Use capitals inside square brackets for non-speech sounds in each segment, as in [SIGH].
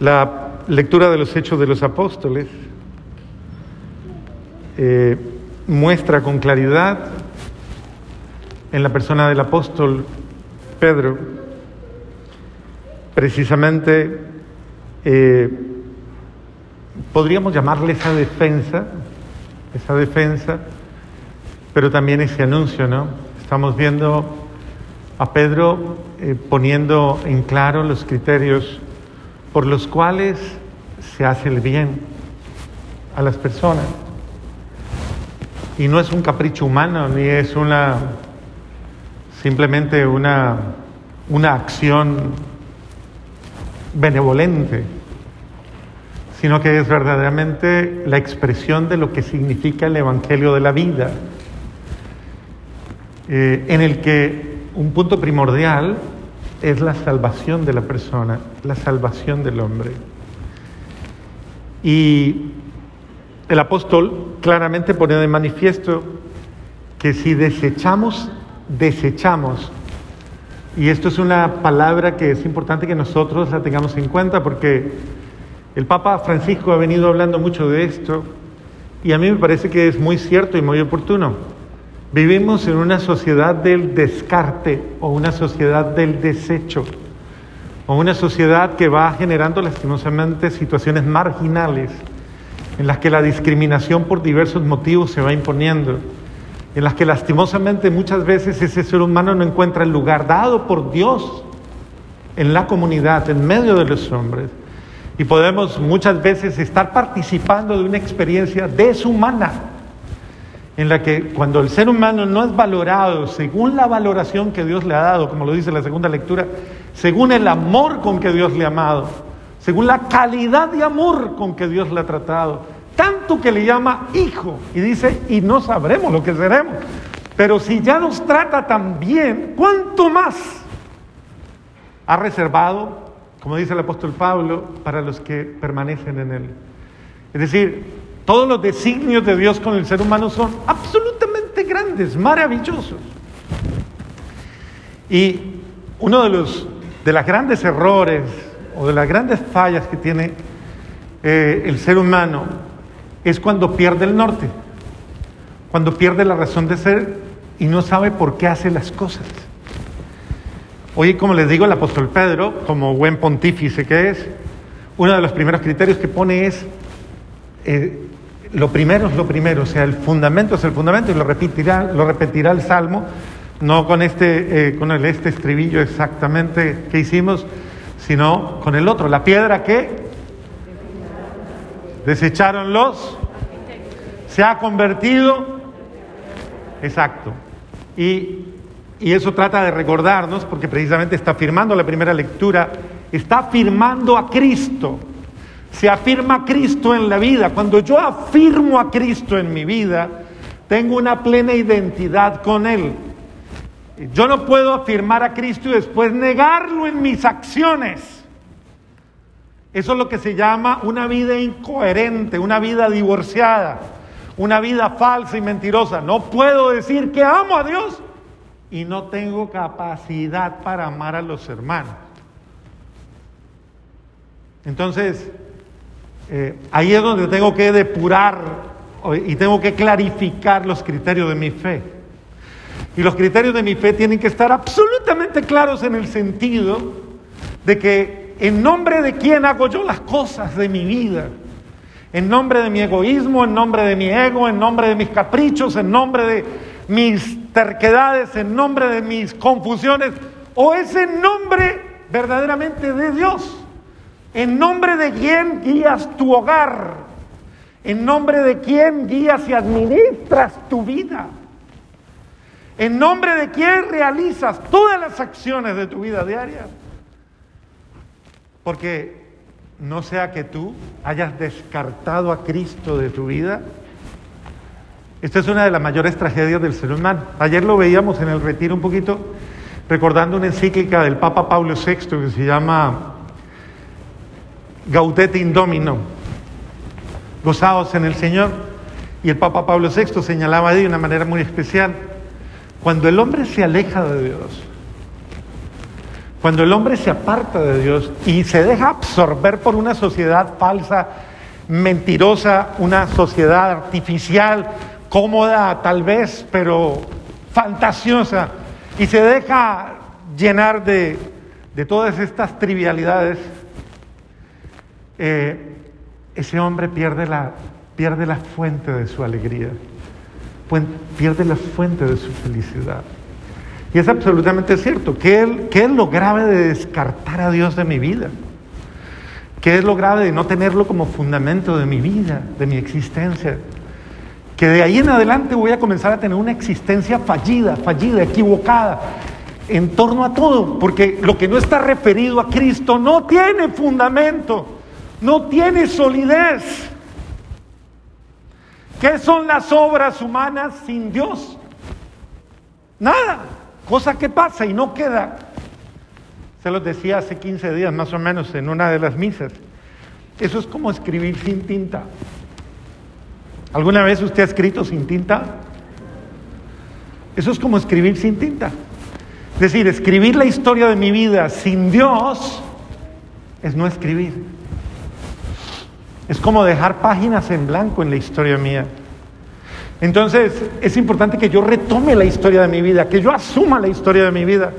La lectura de los Hechos de los Apóstoles eh, muestra con claridad en la persona del apóstol Pedro precisamente eh, podríamos llamarle esa defensa, esa defensa, pero también ese anuncio, ¿no? Estamos viendo a Pedro eh, poniendo en claro los criterios por los cuales se hace el bien a las personas. Y no es un capricho humano, ni es una simplemente una, una acción benevolente, sino que es verdaderamente la expresión de lo que significa el Evangelio de la vida, eh, en el que un punto primordial es la salvación de la persona, la salvación del hombre. Y el apóstol claramente pone de manifiesto que si desechamos, desechamos, y esto es una palabra que es importante que nosotros la tengamos en cuenta porque el Papa Francisco ha venido hablando mucho de esto y a mí me parece que es muy cierto y muy oportuno. Vivimos en una sociedad del descarte o una sociedad del desecho o una sociedad que va generando lastimosamente situaciones marginales en las que la discriminación por diversos motivos se va imponiendo, en las que lastimosamente muchas veces ese ser humano no encuentra el lugar dado por Dios en la comunidad, en medio de los hombres. Y podemos muchas veces estar participando de una experiencia deshumana, en la que cuando el ser humano no es valorado según la valoración que Dios le ha dado, como lo dice la segunda lectura, según el amor con que Dios le ha amado, según la calidad de amor con que Dios le ha tratado, tanto que le llama hijo y dice, y no sabremos lo que seremos, pero si ya nos trata tan bien, ¿cuánto más ha reservado como dice el apóstol Pablo, para los que permanecen en Él. Es decir, todos los designios de Dios con el ser humano son absolutamente grandes, maravillosos. Y uno de los de los grandes errores o de las grandes fallas que tiene eh, el ser humano es cuando pierde el norte, cuando pierde la razón de ser y no sabe por qué hace las cosas. Hoy, como les digo, el apóstol Pedro, como buen pontífice que es, uno de los primeros criterios que pone es, eh, lo primero es lo primero, o sea, el fundamento es el fundamento y lo repetirá, lo repetirá el Salmo, no con este, eh, con el, este estribillo exactamente que hicimos, sino con el otro, la piedra que desecharon los, se ha convertido, exacto, y y eso trata de recordarnos, porque precisamente está afirmando la primera lectura, está afirmando a Cristo. Se afirma a Cristo en la vida. Cuando yo afirmo a Cristo en mi vida, tengo una plena identidad con Él. Yo no puedo afirmar a Cristo y después negarlo en mis acciones. Eso es lo que se llama una vida incoherente, una vida divorciada, una vida falsa y mentirosa. No puedo decir que amo a Dios y no tengo capacidad para amar a los hermanos. Entonces, eh, ahí es donde tengo que depurar y tengo que clarificar los criterios de mi fe. Y los criterios de mi fe tienen que estar absolutamente claros en el sentido de que en nombre de quién hago yo las cosas de mi vida. En nombre de mi egoísmo, en nombre de mi ego, en nombre de mis caprichos, en nombre de mis terquedades, en nombre de mis confusiones, o es en nombre verdaderamente de Dios. En nombre de quién guías tu hogar. En nombre de quién guías y administras tu vida. En nombre de quién realizas todas las acciones de tu vida diaria. Porque no sea que tú hayas descartado a Cristo de tu vida esta es una de las mayores tragedias del ser humano. Ayer lo veíamos en el retiro un poquito, recordando una encíclica del Papa Pablo VI que se llama Gaudete Indomino, gozados en el Señor. Y el Papa Pablo VI señalaba de una manera muy especial, cuando el hombre se aleja de Dios, Cuando el hombre se aparta de Dios y se deja absorber por una sociedad falsa, mentirosa, una sociedad artificial, cómoda tal vez, pero fantasiosa, y se deja llenar de, todas estas trivialidades, eh, ese hombre pierde la, pierde la fuente de su alegría, pierde la fuente de su felicidad. Y es absolutamente cierto. ¿Qué es, lo grave de descartar a Dios de mi vida? ¿Qué es lo grave de no tenerlo como fundamento de mi vida, de mi existencia? Que de ahí en adelante voy a comenzar a tener una existencia fallida, fallida, equivocada, en torno a todo, porque lo que no está referido a Cristo no tiene fundamento, no tiene solidez. ¿Qué son las obras humanas sin Dios? Nada. Cosa que pasa y no queda. Se los decía hace 15 días más o menos en una de las misas. Eso es como escribir sin tinta. ¿Alguna vez usted ha escrito sin tinta? Eso es como escribir sin tinta. Es decir, escribir la historia de mi vida sin Dios es no escribir. Es como dejar páginas en blanco en la historia mía. Entonces es importante que yo retome la historia de mi vida, que yo asuma la historia de mi vida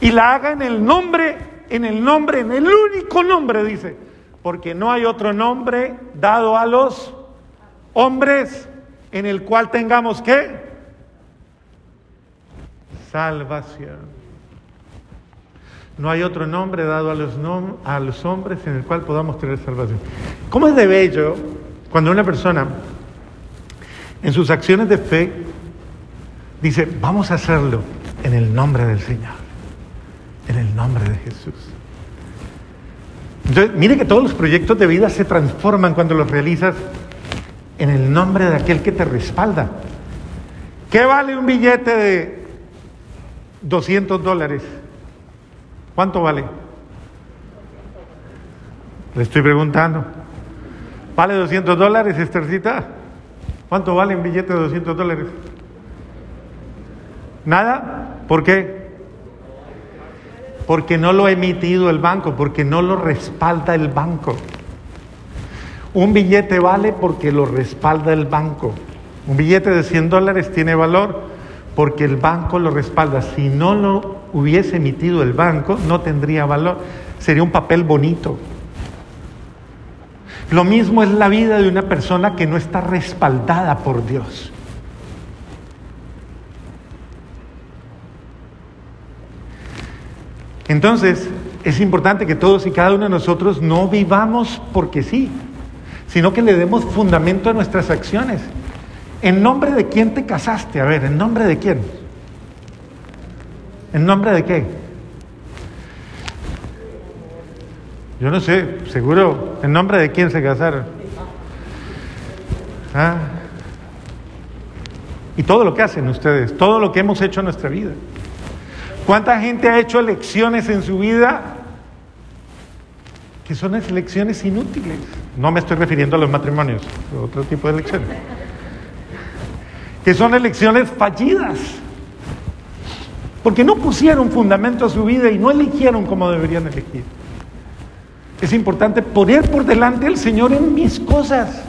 y la haga en el nombre, en el nombre, en el único nombre, dice, porque no hay otro nombre dado a los hombres en el cual tengamos que salvación. No hay otro nombre dado a los, a los hombres en el cual podamos tener salvación. ¿Cómo es de bello cuando una persona en sus acciones de fe, dice, vamos a hacerlo en el nombre del Señor, en el nombre de Jesús. Entonces, mire que todos los proyectos de vida se transforman cuando los realizas en el nombre de aquel que te respalda. ¿Qué vale un billete de 200 dólares? ¿Cuánto vale? Le estoy preguntando. ¿Vale 200 dólares, Estercita? ¿Cuánto vale un billete de 200 dólares? ¿Nada? ¿Por qué? Porque no lo ha emitido el banco, porque no lo respalda el banco. Un billete vale porque lo respalda el banco. Un billete de 100 dólares tiene valor porque el banco lo respalda. Si no lo hubiese emitido el banco, no tendría valor. Sería un papel bonito. Lo mismo es la vida de una persona que no está respaldada por Dios. Entonces, es importante que todos y cada uno de nosotros no vivamos porque sí, sino que le demos fundamento a nuestras acciones. ¿En nombre de quién te casaste? A ver, ¿en nombre de quién? ¿En nombre de qué? Yo no sé, seguro, ¿en nombre de quién se casaron? Ah. Y todo lo que hacen ustedes, todo lo que hemos hecho en nuestra vida. ¿Cuánta gente ha hecho elecciones en su vida que son elecciones inútiles? No me estoy refiriendo a los matrimonios, otro tipo de elecciones. Que son elecciones fallidas. Porque no pusieron fundamento a su vida y no eligieron como deberían elegir. Es importante poner por delante al Señor en mis cosas.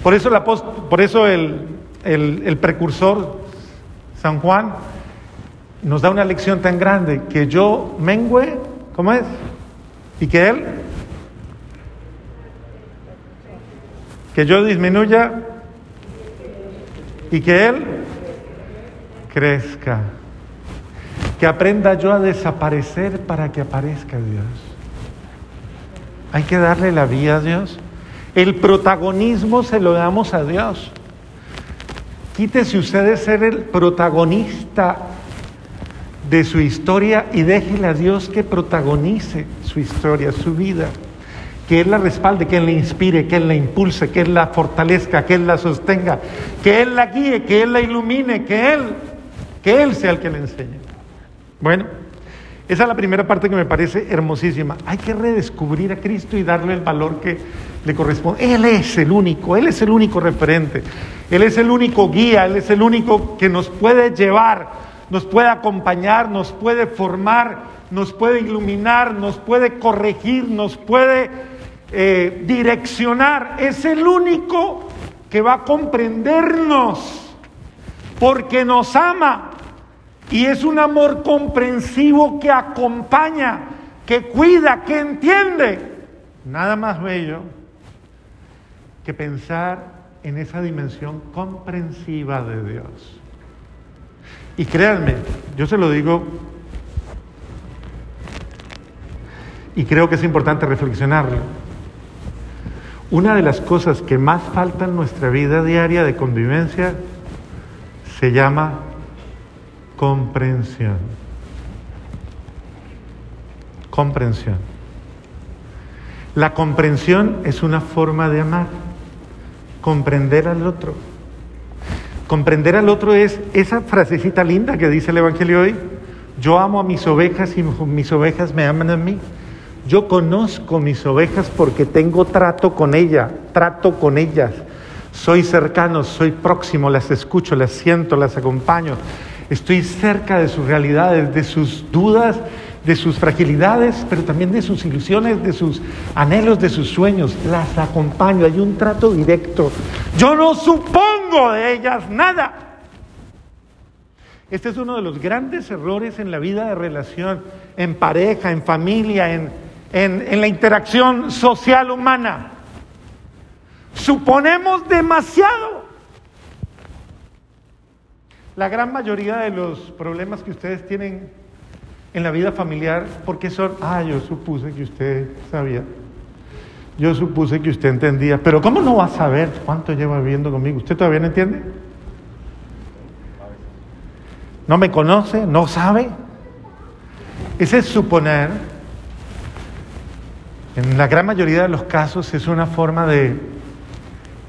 Por eso, el, por eso el, el precursor, San Juan, nos da una lección tan grande, que yo mengüe, ¿cómo es? Y que Él, que yo disminuya y que Él crezca. Que aprenda yo a desaparecer para que aparezca Dios. Hay que darle la vida a Dios. El protagonismo se lo damos a Dios. Quítese usted de ser el protagonista de su historia y déjele a Dios que protagonice su historia, su vida. Que Él la respalde, que Él la inspire, que Él la impulse, que Él la fortalezca, que Él la sostenga, que Él la guíe, que Él la ilumine, que Él, que Él sea el que le enseñe. Bueno. Esa es la primera parte que me parece hermosísima. Hay que redescubrir a Cristo y darle el valor que le corresponde. Él es el único, Él es el único referente, Él es el único guía, Él es el único que nos puede llevar, nos puede acompañar, nos puede formar nos puede iluminar, nos puede corregir, nos puede eh, direccionar. Es el único que va a comprendernos porque nos ama y es un amor comprensivo que acompaña, que cuida, que entiende. Nada más bello que pensar en esa dimensión comprensiva de Dios. Y créanme, yo se lo digo y creo que es importante reflexionarlo. Una de las cosas que más falta en nuestra vida diaria de convivencia se llama comprensión. Comprensión. La comprensión es una forma de amar, comprender al otro. Comprender al otro es esa frasecita linda que dice el Evangelio hoy, yo amo a mis ovejas y mis ovejas me aman a mí. Yo conozco mis ovejas porque tengo trato con ellas, trato con ellas. Soy cercano, soy próximo, las escucho, las siento, las acompaño. Estoy cerca de sus realidades, de sus dudas, de sus fragilidades, pero también de sus ilusiones, de sus anhelos, de sus sueños. Las acompaño, hay un trato directo. Yo no supongo de ellas nada. Este es uno de los grandes errores en la vida de relación, en pareja, en familia, en, en, la interacción social humana. Suponemos demasiado. La gran mayoría de los problemas que ustedes tienen en la vida familiar, porque son, ah, yo supuse que usted sabía, yo supuse que usted entendía, pero ¿cómo no va a saber cuánto lleva viviendo conmigo? ¿Usted todavía no entiende? ¿No me conoce? ¿No sabe? Ese es suponer en la gran mayoría de los casos es una forma de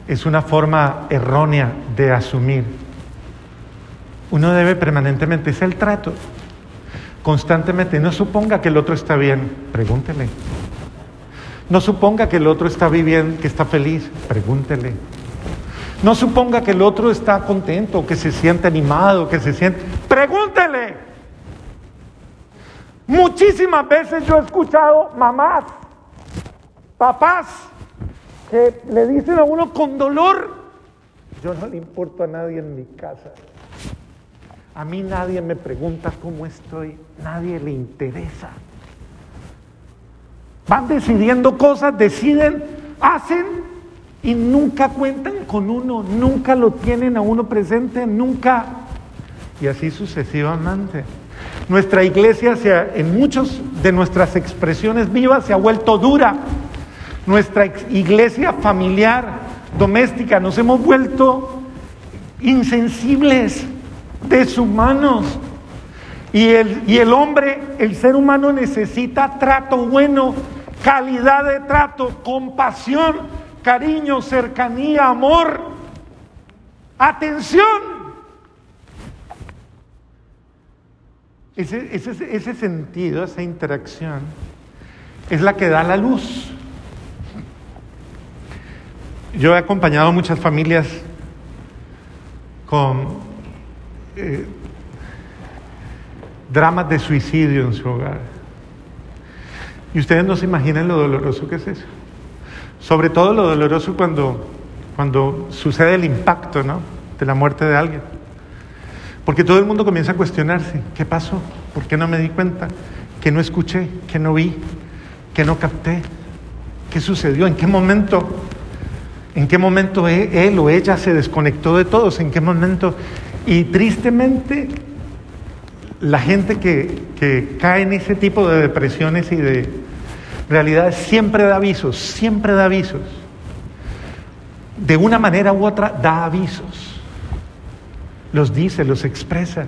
es una forma errónea de asumir. Uno debe permanentemente, es el trato. Constantemente, no suponga que el otro está bien, pregúntele. No suponga que el otro está viviendo, que está feliz, pregúntele. No suponga que el otro está contento, que se siente animado, que se siente, pregúntele. Muchísimas veces yo he escuchado mamás Papás que le dicen a uno con dolor, yo no le importo a nadie en mi casa. A mí nadie me pregunta cómo estoy, nadie le interesa. Van decidiendo cosas, deciden, hacen y nunca cuentan con uno, nunca lo tienen a uno presente, nunca. Y así sucesivamente. Nuestra iglesia, en muchas de nuestras expresiones vivas, se ha vuelto dura nuestra iglesia familiar, doméstica, nos hemos vuelto insensibles, deshumanos. Y el, y el hombre, el ser humano necesita trato bueno, calidad de trato, compasión, cariño, cercanía, amor, atención. Ese, ese, ese sentido, esa interacción, es la que da la luz. Yo he acompañado a muchas familias con eh, dramas de suicidio en su hogar. Y ustedes no se imaginan lo doloroso que es eso. Sobre todo lo doloroso cuando, cuando sucede el impacto ¿no? de la muerte de alguien. Porque todo el mundo comienza a cuestionarse, ¿qué pasó? ¿Por qué no me di cuenta? ¿Qué no escuché? ¿Qué no vi? ¿Qué no capté? ¿Qué sucedió? ¿En qué momento ¿En qué momento e-, él o ella se desconectó de todos? ¿En qué momento? Y tristemente, la gente que, que cae en ese tipo de depresiones y de realidades siempre da avisos, siempre da avisos. De una manera u otra da avisos. Los dice, los expresa.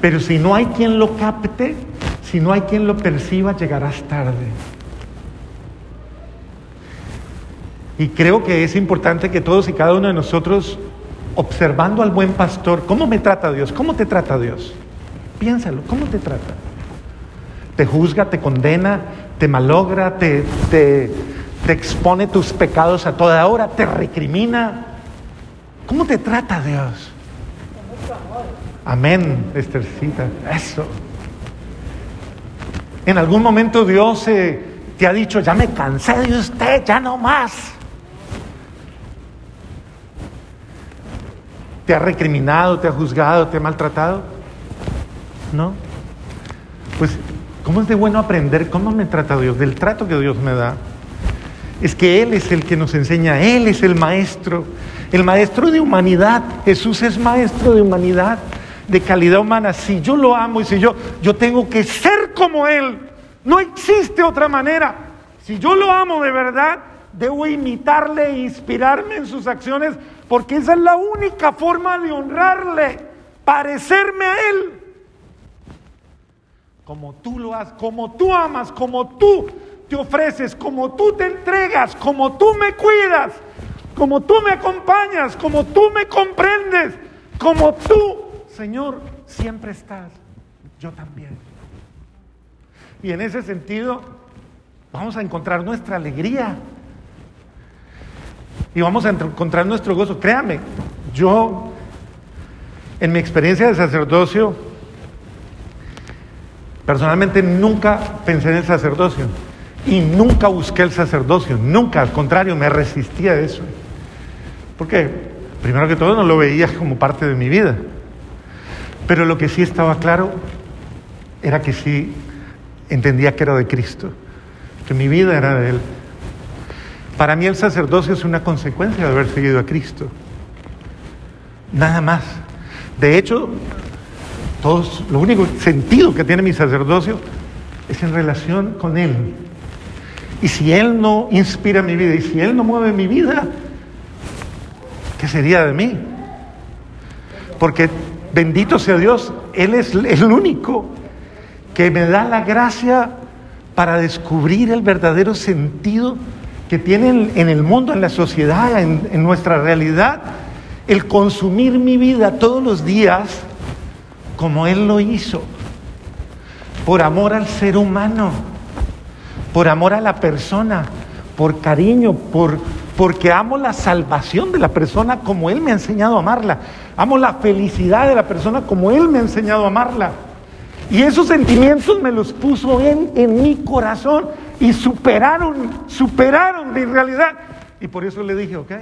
Pero si no hay quien lo capte, si no hay quien lo perciba, llegarás tarde. Y creo que es importante que todos y cada uno de nosotros, observando al buen pastor, ¿cómo me trata Dios? ¿Cómo te trata Dios? Piénsalo, ¿cómo te trata? ¿Te juzga, te condena, te malogra, te, te, expone tus pecados a toda hora, te recrimina? ¿Cómo te trata Dios? Amén, Estercita. Eso. En algún momento Dios eh, te ha dicho, ya me cansé de usted, ya no más. ¿Te ha recriminado, te ha juzgado, te ha maltratado? ¿No? Pues, ¿cómo es de bueno aprender cómo me trata Dios? Del trato que Dios me da. Es que Él es el que nos enseña, Él es el maestro, el maestro de humanidad. Jesús es maestro de humanidad, de calidad humana. Si yo lo amo y si yo, yo tengo que ser como Él, no existe otra manera. Si yo lo amo de verdad, debo imitarle e inspirarme en sus acciones porque esa es la única forma de honrarle, parecerme a Él. Como tú lo haces, como tú amas, como tú te ofreces, como tú te entregas, como tú me cuidas, como tú me acompañas, como tú me comprendes, como tú, Señor, siempre estás. Yo también. Y en ese sentido, vamos a encontrar nuestra alegría y vamos a encontrar nuestro gozo. Créame, yo, en mi experiencia de sacerdocio, personalmente nunca pensé en el sacerdocio y nunca busqué el sacerdocio, nunca, al contrario, me resistía a eso. Porque, primero que todo, no lo veía como parte de mi vida. Pero lo que sí estaba claro era que sí entendía que era de Cristo, que mi vida era de Él. Para mí el sacerdocio es una consecuencia de haber seguido a Cristo. Nada más. De hecho, todos, lo único sentido que tiene mi sacerdocio es en relación con Él. Y si Él no inspira mi vida y si Él no mueve mi vida, ¿qué sería de mí? Porque bendito sea Dios, Él es el único que me da la gracia para descubrir el verdadero sentido que tienen en el mundo, en la sociedad, en, nuestra realidad, el consumir mi vida todos los días como Él lo hizo, por amor al ser humano, por amor a la persona, por cariño, por, porque amo la salvación de la persona como Él me ha enseñado a amarla, amo la felicidad de la persona como Él me ha enseñado a amarla. Y esos sentimientos me los puso en mi corazón y superaron, superaron mi realidad. Y por eso le dije, ok,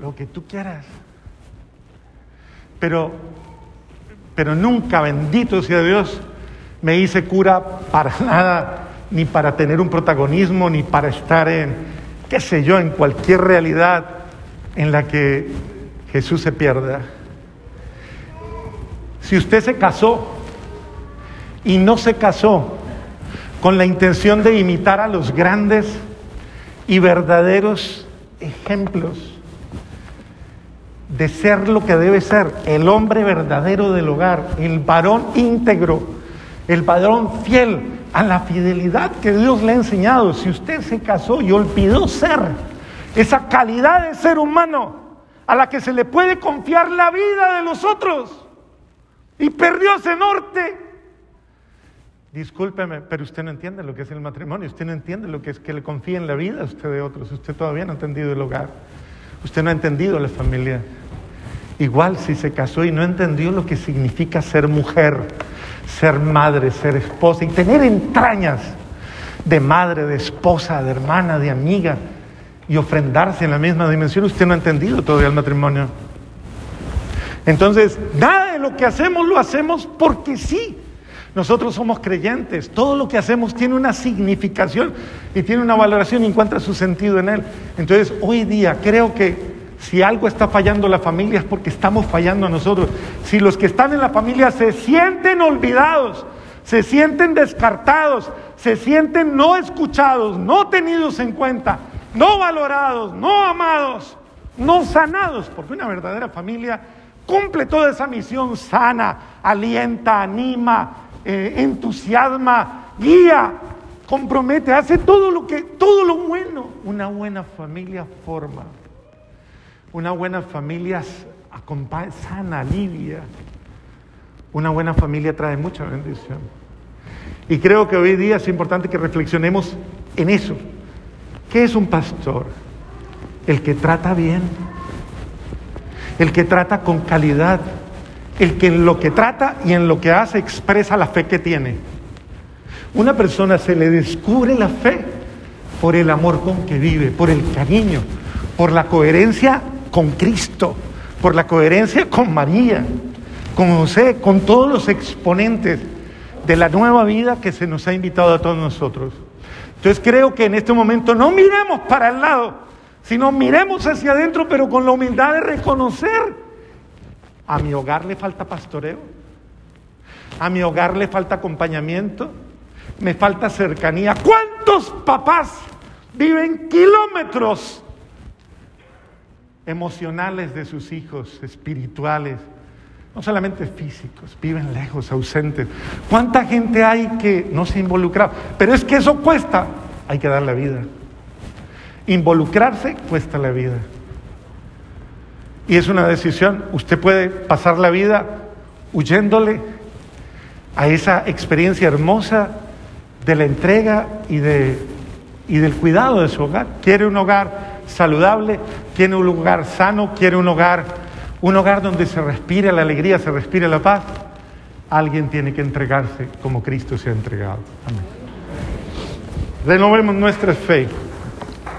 lo que tú quieras. Pero, pero nunca, bendito sea Dios, me hice cura para [LAUGHS] nada, ni para tener un protagonismo, ni para estar en, qué sé yo, en cualquier realidad en la que Jesús se pierda. Si usted se casó y no se casó con la intención de imitar a los grandes y verdaderos ejemplos de ser lo que debe ser, el hombre verdadero del hogar, el varón íntegro, el varón fiel a la fidelidad que Dios le ha enseñado. Si usted se casó y olvidó ser esa calidad de ser humano a la que se le puede confiar la vida de los otros y perdió ese norte, Discúlpeme, pero usted no entiende lo que es el matrimonio, usted no entiende lo que es que le confíe en la vida a usted de otros, usted todavía no ha entendido el hogar, usted no ha entendido la familia. Igual si se casó y no entendió lo que significa ser mujer, ser madre, ser esposa y tener entrañas de madre, de esposa, de hermana, de amiga y ofrendarse en la misma dimensión, usted no ha entendido todavía el matrimonio. Entonces, nada de lo que hacemos lo hacemos porque sí. Nosotros somos creyentes, todo lo que hacemos tiene una significación y tiene una valoración y encuentra su sentido en él. Entonces, hoy día creo que si algo está fallando la familia es porque estamos fallando nosotros. Si los que están en la familia se sienten olvidados, se sienten descartados, se sienten no escuchados, no tenidos en cuenta, no valorados, no amados, no sanados, porque una verdadera familia cumple toda esa misión sana, alienta, anima, eh, entusiasma, guía, compromete, hace todo lo que, todo lo bueno. Una buena familia forma. Una buena familia sana, alivia. Una buena familia trae mucha bendición. Y creo que hoy día es importante que reflexionemos en eso. ¿Qué es un pastor? El que trata bien, el que trata con calidad, el que en lo que trata y en lo que hace expresa la fe que tiene. Una persona se le descubre la fe por el amor con que vive, por el cariño, por la coherencia con Cristo, por la coherencia con María, con José, con todos los exponentes de la nueva vida que se nos ha invitado a todos nosotros. Entonces creo que en este momento no miremos para el lado, sino miremos hacia adentro, pero con la humildad de reconocer, a mi hogar le falta pastoreo, a mi hogar le falta acompañamiento, me falta cercanía. ¿Cuántos papás viven kilómetros emocionales de sus hijos, espirituales? no solamente físicos, viven lejos, ausentes. ¿Cuánta gente hay que no se ha involucrado? Pero es que eso cuesta, hay que dar la vida. Involucrarse cuesta la vida. Y es una decisión, usted puede pasar la vida huyéndole a esa experiencia hermosa de la entrega y, de, y del cuidado de su hogar. Quiere un hogar saludable, quiere un lugar sano, quiere un hogar un hogar donde se respire la alegría, se respire la paz, alguien tiene que entregarse como Cristo se ha entregado. Amén. Renovemos nuestra fe.